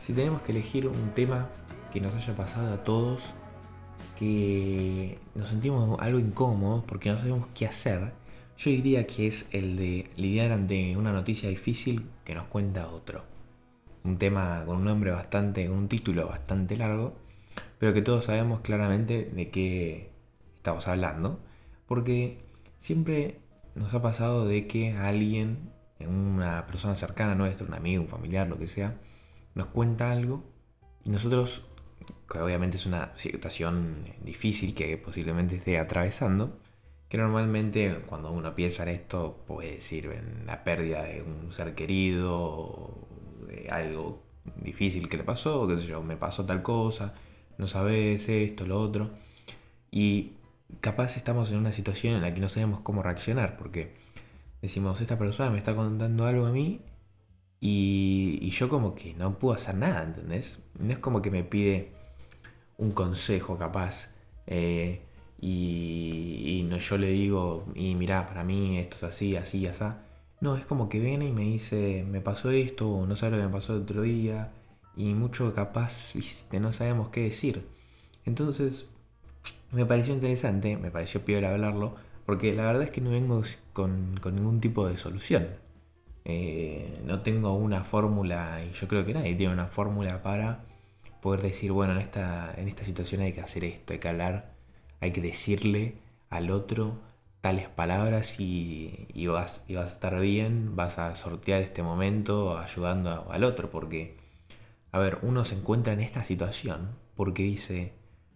Si tenemos que elegir un tema que nos haya pasado a todos, que nos sentimos algo incómodos porque no sabemos qué hacer, yo diría que es el de lidiar ante una noticia difícil que nos cuenta otro. Un tema con un nombre bastante, un título bastante largo, pero que todos sabemos claramente de qué estamos hablando, porque siempre nos ha pasado de que alguien, una persona cercana a nuestra, un amigo, un familiar, lo que sea, nos cuenta algo y nosotros, que obviamente es una situación difícil que posiblemente esté atravesando, que normalmente cuando uno piensa en esto puede decir en la pérdida de un ser querido, de algo difícil que le pasó, qué sé yo, me pasó tal cosa, no sabes esto, lo otro. Y capaz estamos en una situación en la que no sabemos cómo reaccionar, porque decimos, esta persona me está contando algo a mí y, yo como que no puedo hacer nada, ¿entendés? No es como que me pide un consejo capaz. Eh, y, no, yo le digo, y mirá, para mí esto es así, así, así. No, es como que viene y me dice, me pasó esto, o no sabe lo que me pasó el otro día, y mucho capaz, viste, no sabemos qué decir. Entonces, me pareció interesante, me pareció peor hablarlo, porque la verdad es que no vengo con, ningún tipo de solución. Eh, no tengo una fórmula, y yo creo que nadie tiene una fórmula para poder decir, bueno, en esta, en esta situación hay que hacer esto, hay que hablar hay que decirle al otro tales palabras y, vas, y vas a estar bien, vas a sortear este momento ayudando al otro, porque, a ver, uno se encuentra en esta situación porque dice,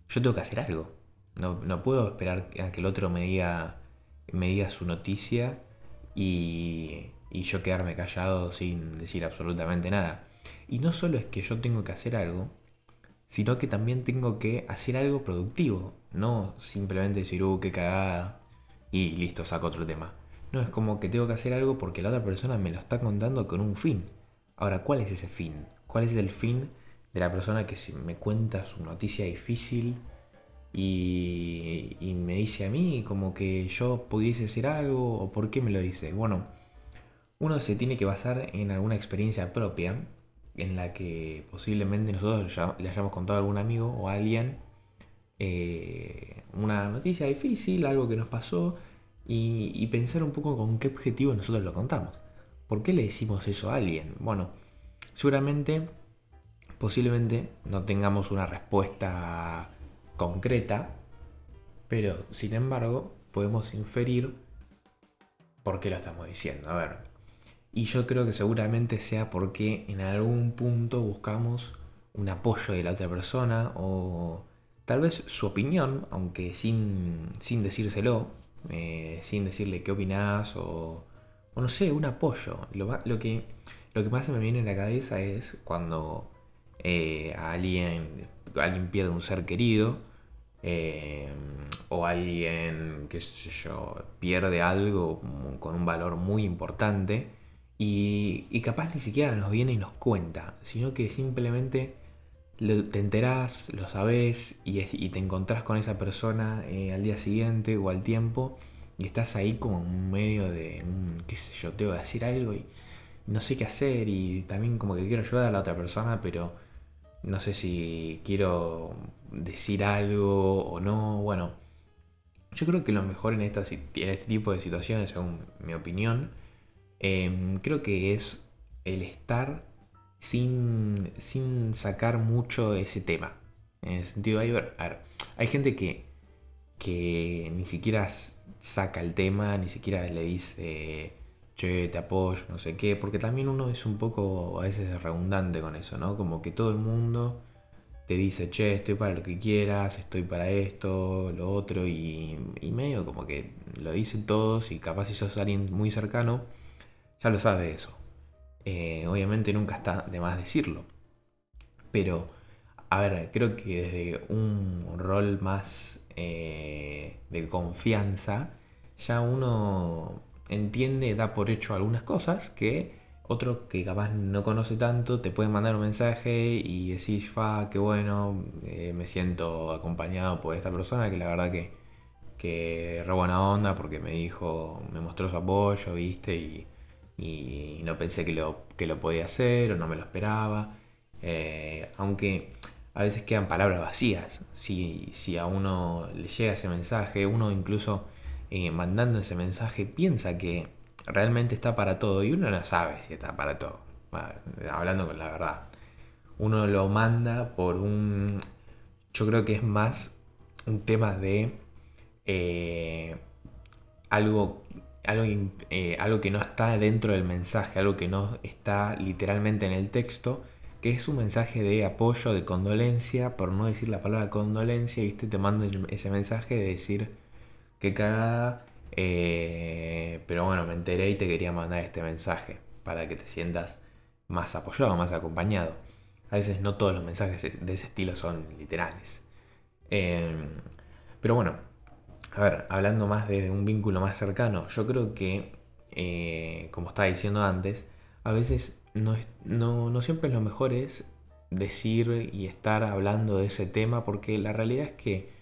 yo tengo que hacer algo, no, puedo esperar a que el otro me diga, me diga su noticia y, y yo quedarme callado sin decir absolutamente nada. Y no solo es que yo tengo que hacer algo, sino que también tengo que hacer algo productivo, no simplemente decir, uh, qué cagada, y listo, saco otro tema. No, es como que tengo que hacer algo porque la otra persona me lo está contando con un fin. Ahora, ¿cuál es ese fin? ¿Cuál es el fin de la persona que me cuenta su noticia difícil y, y me dice a mí como que yo pudiese hacer algo o por qué me lo dice? Bueno, uno se tiene que basar en alguna experiencia propia en la que posiblemente nosotros le hayamos contado a algún amigo o a alguien eh, una noticia difícil, algo que nos pasó, y, pensar un poco con qué objetivo nosotros lo contamos. ¿Por qué le decimos eso a alguien? Bueno, seguramente, posiblemente no tengamos una respuesta concreta, pero sin embargo podemos inferir por qué lo estamos diciendo. A ver, y yo creo que seguramente sea porque en algún punto buscamos un apoyo de la otra persona o tal vez su opinión, aunque sin, sin decírselo, eh, sin decirle qué opinás o, o, no sé, un apoyo. Lo, lo, que, lo que más se me viene en la cabeza es cuando eh, alguien, pierde un ser querido eh, o alguien, qué sé yo, pierde algo con un valor muy importante y, capaz ni siquiera nos viene y nos cuenta, sino que simplemente te enterás, lo sabes y, te encontrás con esa persona eh, al día siguiente o al tiempo y estás ahí como en medio de, qué sé yo, tengo que decir algo y no sé qué hacer y también como que quiero ayudar a la otra persona, pero no sé si quiero decir algo o no. Bueno, yo creo que lo mejor en, esta, en este tipo de situaciones, según mi opinión, Em, creo que es el estar sin, sin sacar mucho ese tema. En el sentido, hay, hay gente que, que ni siquiera saca el tema, ni siquiera le dice, che, te apoyo, no sé qué, porque también uno es un poco a veces redundante con eso, ¿no? Como que todo el mundo te dice, che, estoy para lo que quieras, estoy para esto, lo otro, y, medio como que lo dicen todos y capaz si sos alguien muy cercano, ya lo sabe eso. Eh, obviamente nunca está de más decirlo. Pero, a ver, creo que desde un rol más eh, de confianza, ya uno entiende, da por hecho algunas cosas que Otro que capaz no conoce tanto te puede mandar un mensaje y decís, fa, qué bueno, eh, me siento acompañado por esta persona que la verdad que, que re buena onda porque me dijo, me mostró su apoyo, viste, y, no pensé que lo, que lo podía hacer o no me lo esperaba. Eh, aunque a veces quedan palabras vacías. Si, si a uno le llega ese mensaje, uno incluso eh, mandando ese mensaje piensa que realmente está para todo y uno no sabe si está para todo. hablando con la verdad. Uno lo manda por un... Yo creo que es más un tema de eh, algo, algo, eh, algo que no está dentro del mensaje, algo que no está literalmente en el texto, que es un mensaje de apoyo, de condolencia, por no decir la palabra condolencia, ¿viste? Te mando ese mensaje de decir que cagada, eh, pero bueno, me enteré y te quería mandar este mensaje para que te sientas más apoyado, más acompañado. A veces no todos los mensajes de ese estilo son literales. Em, pero bueno, a ver, hablando más de un vínculo más cercano, yo creo que, eh, como estaba diciendo antes, a veces no, no, no siempre lo mejor es decir y estar hablando de ese tema, porque la realidad es que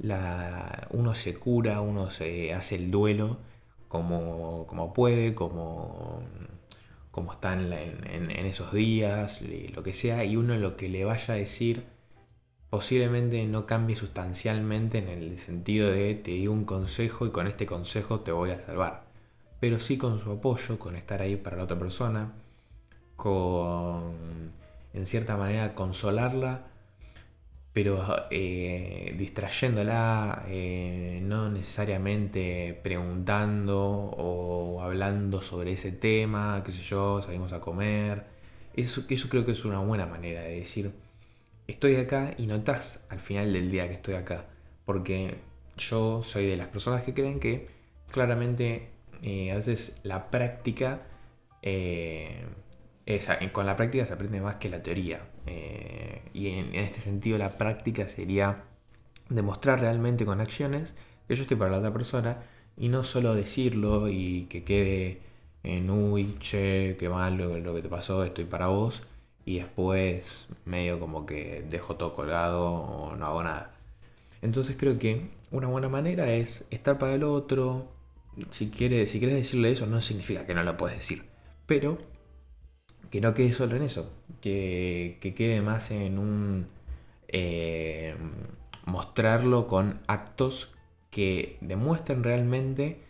uno se cura, uno se hace el duelo como, como puede, como, como está en, esos días, lo que sea, y uno lo que le vaya a decir posiblemente no cambie sustancialmente en el sentido de te digo un consejo y con este consejo te voy a salvar, pero sí con su apoyo, con estar ahí para la otra persona, con en cierta manera consolarla pero eh, distrayéndola, eh, no necesariamente preguntando o hablando sobre ese tema, qué sé yo, salimos a comer. Eso, eso creo que es una buena manera de decir, estoy acá y notas al final del día que estoy acá. Porque yo soy de las personas que creen que claramente eh, a veces la práctica con la práctica se aprende más que la teoría. Eh, y en, este sentido la práctica sería demostrar realmente con acciones que yo estoy para la otra persona y no solo decirlo y que quede en uy, che, qué mal lo, que te pasó, estoy para vos y después medio como que dejo todo colgado o no hago nada. Entonces creo que una buena manera es estar para el otro. Si, quiere, si quieres decirle eso no significa que no lo puedes decir. Pero que no quede solo en eso, que, quede más en un eh, mostrarlo con actos que demuestren realmente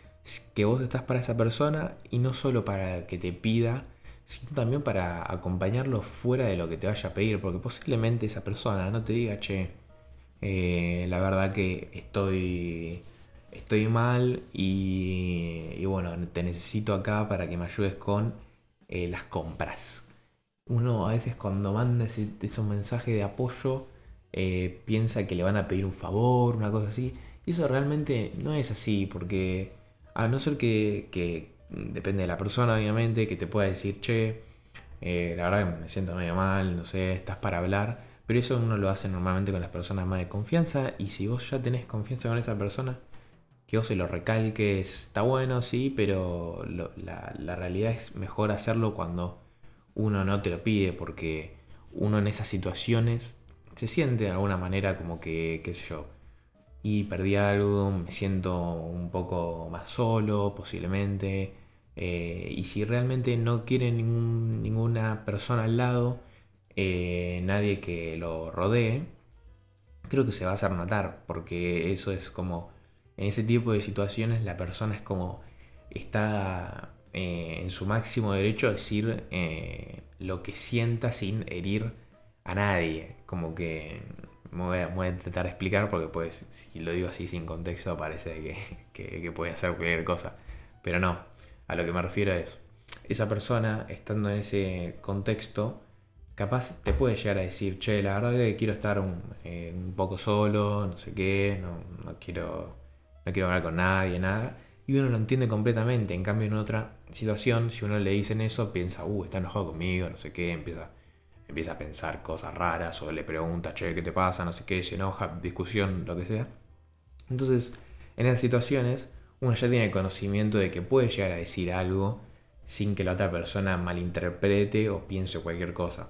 que vos estás para esa persona y no solo para que te pida, sino también para acompañarlo fuera de lo que te vaya a pedir, porque posiblemente esa persona no te diga, che, eh, la verdad que estoy, estoy mal y bueno, te necesito acá para que me ayudes con eh, las compras. Uno a veces cuando manda ese, mensaje de apoyo eh, piensa que le van a pedir un favor, una cosa así. Y eso realmente no es así, porque a no ser que, depende de la persona, obviamente, que te pueda decir, che, eh, la verdad que me siento medio mal, no sé, estás para hablar. Pero eso uno lo hace normalmente con las personas más de confianza. Y si vos ya tenés confianza con esa persona, que vos se lo recalques, está bueno, sí, pero la, realidad es mejor hacerlo cuando uno no te lo pide, porque uno en esas situaciones se siente de alguna manera como que, qué sé yo, y perdí algo, me siento un poco más solo, posiblemente, eh, y si realmente no quiere ninguna persona al lado, eh, nadie que lo rodee, creo que se va a hacer notar, porque eso es como en ese tipo de situaciones la persona es como está eh, en su máximo derecho a decir eh, lo que sienta sin herir a nadie. Como que me voy, a, intentar explicar porque pues si lo digo así sin contexto parece que, que, puede hacer cualquier cosa. Pero no, a lo que me refiero es, esa persona estando en ese contexto, capaz te puede llegar a decir, che, la verdad que quiero estar un, eh, un poco solo, no sé qué, no, no quiero no quiero hablar con nadie, nada. Y uno lo entiende completamente. En cambio, en otra situación, si uno le dicen eso, piensa, uh, está enojado conmigo, no sé qué, empieza, empieza a pensar cosas raras o le pregunta, che, ¿qué te pasa? No sé qué, se enoja, discusión, lo que sea. Entonces, en esas situaciones, uno ya tiene conocimiento de que puede llegar a decir algo sin que la otra persona malinterprete o piense cualquier cosa.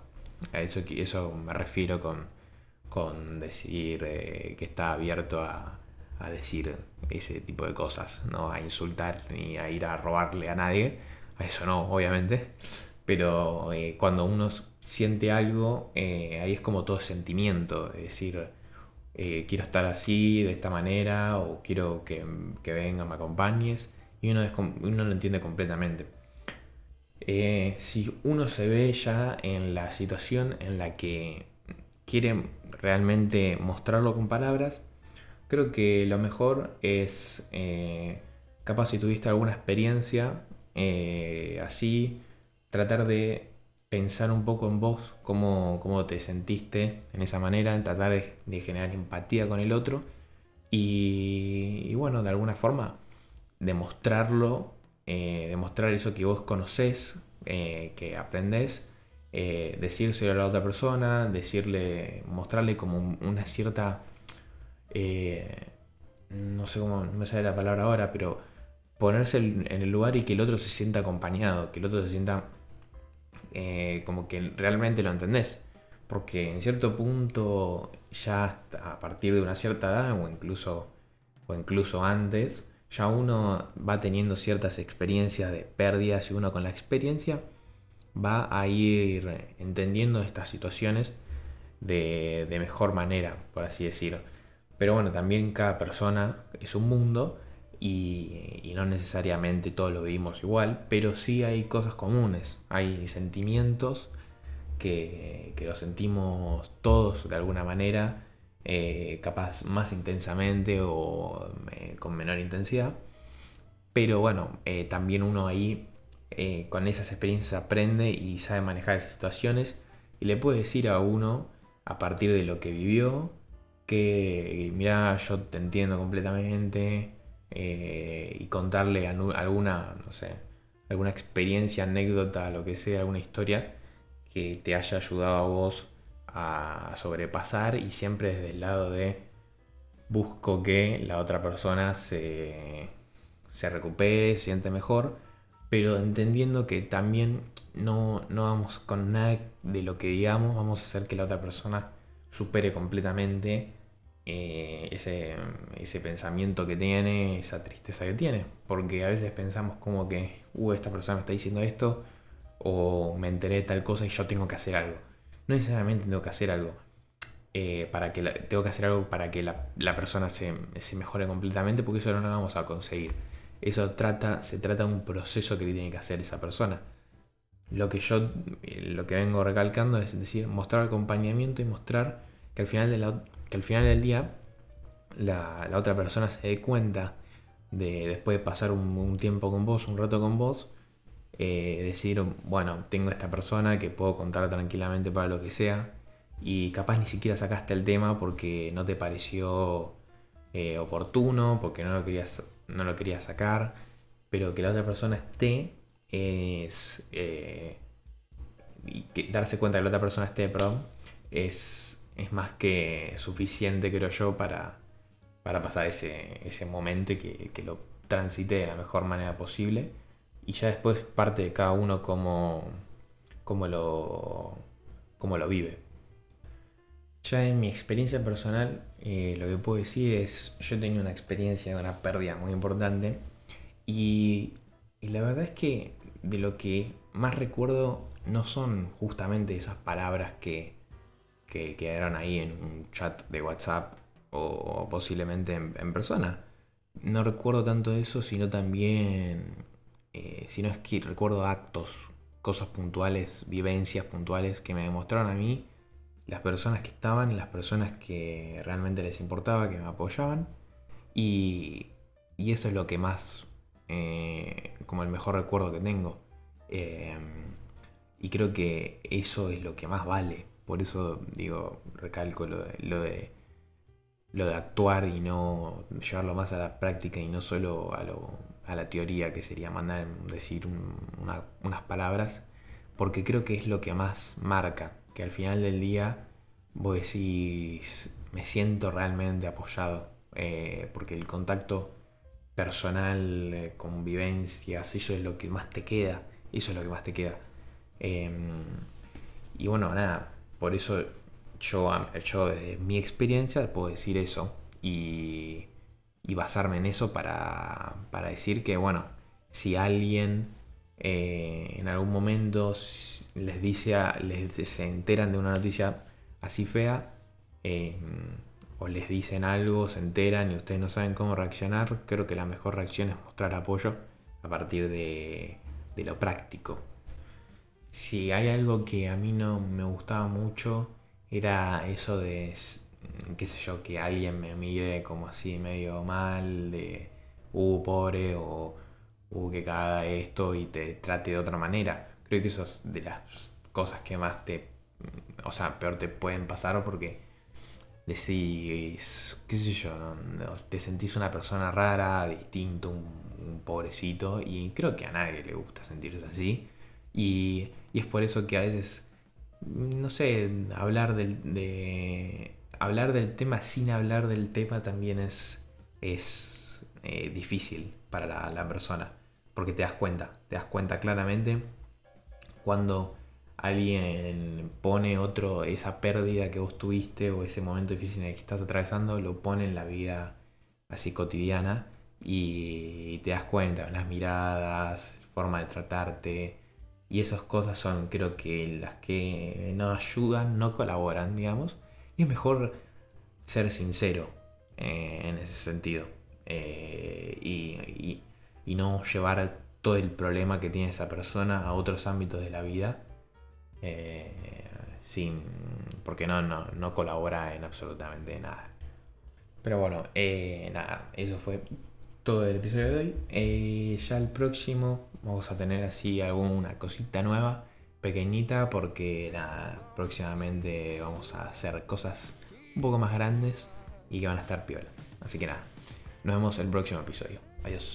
A eso, eso me refiero con, con decir eh, que está abierto a, a, decir ese tipo de cosas, no a insultar ni a ir a robarle a nadie, a eso no, obviamente, pero eh, cuando uno siente algo, eh, ahí es como todo sentimiento, es decir, quiero estar así, de esta manera, o quiero que, que venga, me acompañes, y uno, uno lo entiende completamente. si uno se ve ya en la situación en la que quiere realmente mostrarlo con palabras, creo que lo mejor es, eh, capaz si tuviste alguna experiencia eh, así, tratar de pensar un poco en vos, cómo, cómo te sentiste en esa manera, tratar de, generar empatía con el otro y, bueno, de alguna forma demostrarlo, eh, demostrar eso que vos conocés, que aprendés eh, decírselo a la otra persona, decirle, mostrarle como una cierta, eh, no sé cómo, no me sale la palabra ahora, pero ponerse en el lugar y que el otro se sienta acompañado, que el otro se sienta eh, como que realmente lo entendés. Porque en cierto punto, ya a partir de una cierta edad, o incluso, o incluso antes, ya uno va teniendo ciertas experiencias de pérdidas y uno con la experiencia va a ir entendiendo estas situaciones de, mejor manera, por así decirlo. Pero bueno, también cada persona es un mundo y, no necesariamente todos lo vivimos igual, pero sí hay cosas comunes, hay sentimientos que, que los sentimos todos de alguna manera, eh, capaz más intensamente o eh, con menor intensidad. Pero bueno, eh, también uno ahí con esas experiencias aprende y sabe manejar esas situaciones y le puede decir a uno a partir de lo que vivió que mira yo te entiendo completamente eh, y contarle alguna no sé alguna experiencia anécdota lo que sea alguna historia que te haya ayudado a vos a sobrepasar y siempre desde el lado de busco que la otra persona se, se recupere, se siente mejor pero entendiendo que también no, vamos con nada de lo que digamos, vamos a hacer que la otra persona supere completamente eh, ese, ese, pensamiento que tiene, esa tristeza que tiene. Porque a veces pensamos como que, uh, esta persona me está diciendo esto, o me enteré de tal cosa y yo tengo que hacer algo. No necesariamente tengo que hacer algo. Eh, para que tengo que hacer algo para que la, persona se, se, mejore completamente, porque eso no lo vamos a conseguir. Eso trata, se trata de un proceso que tiene que hacer esa persona. Lo que yo, eh, lo que vengo recalcando es decir, mostrar acompañamiento y mostrar que al final, de la, que al final del día la, otra persona se dé cuenta de después de pasar un, tiempo con vos, un rato con vos, eh, decir, bueno, tengo esta persona que puedo contar tranquilamente para lo que sea y capaz ni siquiera sacaste el tema porque no te pareció eh, oportuno, porque no lo querías no lo quería sacar, pero que la otra persona esté es... Eh, que darse cuenta que la otra persona esté, perdón, es, es más que suficiente, creo yo, para, para pasar ese, ese momento y que, lo transite de la mejor manera posible. Y ya después parte de cada uno cómo, cómo, lo, cómo lo vive. Ya en mi experiencia personal, eh, lo que puedo decir es, yo tenido una experiencia de una pérdida muy importante y, la verdad es que de lo que más recuerdo no son justamente esas palabras que, quedaron ahí en un chat de WhatsApp o, posiblemente en, persona. No recuerdo tanto eso, sino también, eh, sino es que recuerdo actos, cosas puntuales, vivencias puntuales que me demostraron a mí las personas que estaban, las personas que realmente les importaba, que me apoyaban. Y, y eso es lo que más, eh, como el mejor recuerdo que tengo. Eh, y creo que eso es lo que más vale. Por eso digo, recalco lo de, lo de, actuar y no llevarlo más a la práctica y no solo a, lo, a la teoría, que sería mandar decir unas palabras, porque creo que es lo que más marca que al final del día vos decís, me siento realmente apoyado, eh, porque el contacto personal, eh, convivencias, eso es lo que más te queda, Eso es lo que más te queda. Em, y bueno, nada, por eso yo, yo desde mi experiencia puedo decir eso y, basarme en eso para, decir que, bueno, si alguien eh, en algún momento les dice, les, se enteran de una noticia así fea, em, o les dicen algo, se enteran y ustedes no saben cómo reaccionar, creo que la mejor reacción es mostrar apoyo a partir de lo práctico. Si hay algo que a mí no me gustaba mucho, era eso de, qué sé yo, que alguien me mire como así medio mal, de, uh, pobre, o, uh, que caga esto y te trate de otra manera. Creo que eso es de las cosas que más te, o sea, peor te pueden pasar porque decís, qué sé yo, te sentís una persona rara, distinto, un, pobrecito, y creo que a nadie le gusta sentirse así. Y, es por eso que a veces, no sé, hablar del, de, hablar del tema sin hablar del tema también es, es eh, difícil para la, la persona, porque te das cuenta, te das cuenta claramente cuando alguien pone otro, esa pérdida que vos tuviste o ese momento difícil en el que estás atravesando, lo pone en la vida así cotidiana y te das cuenta, las miradas, forma de tratarte y esas cosas son creo que las que no ayudan, no colaboran, digamos. Y es mejor ser sincero eh, en ese sentido eh, y, y no llevar todo el problema que tiene esa persona a otros ámbitos de la vida eh, sin, porque no, no, colabora en absolutamente nada. Pero bueno, nada, eso fue todo el episodio de hoy. Ya el próximo vamos a tener así alguna cosita nueva, pequeñita, porque nada, próximamente vamos a hacer cosas un poco más grandes y que van a estar piolas. Así que nada, nos vemos el próximo episodio. Adiós.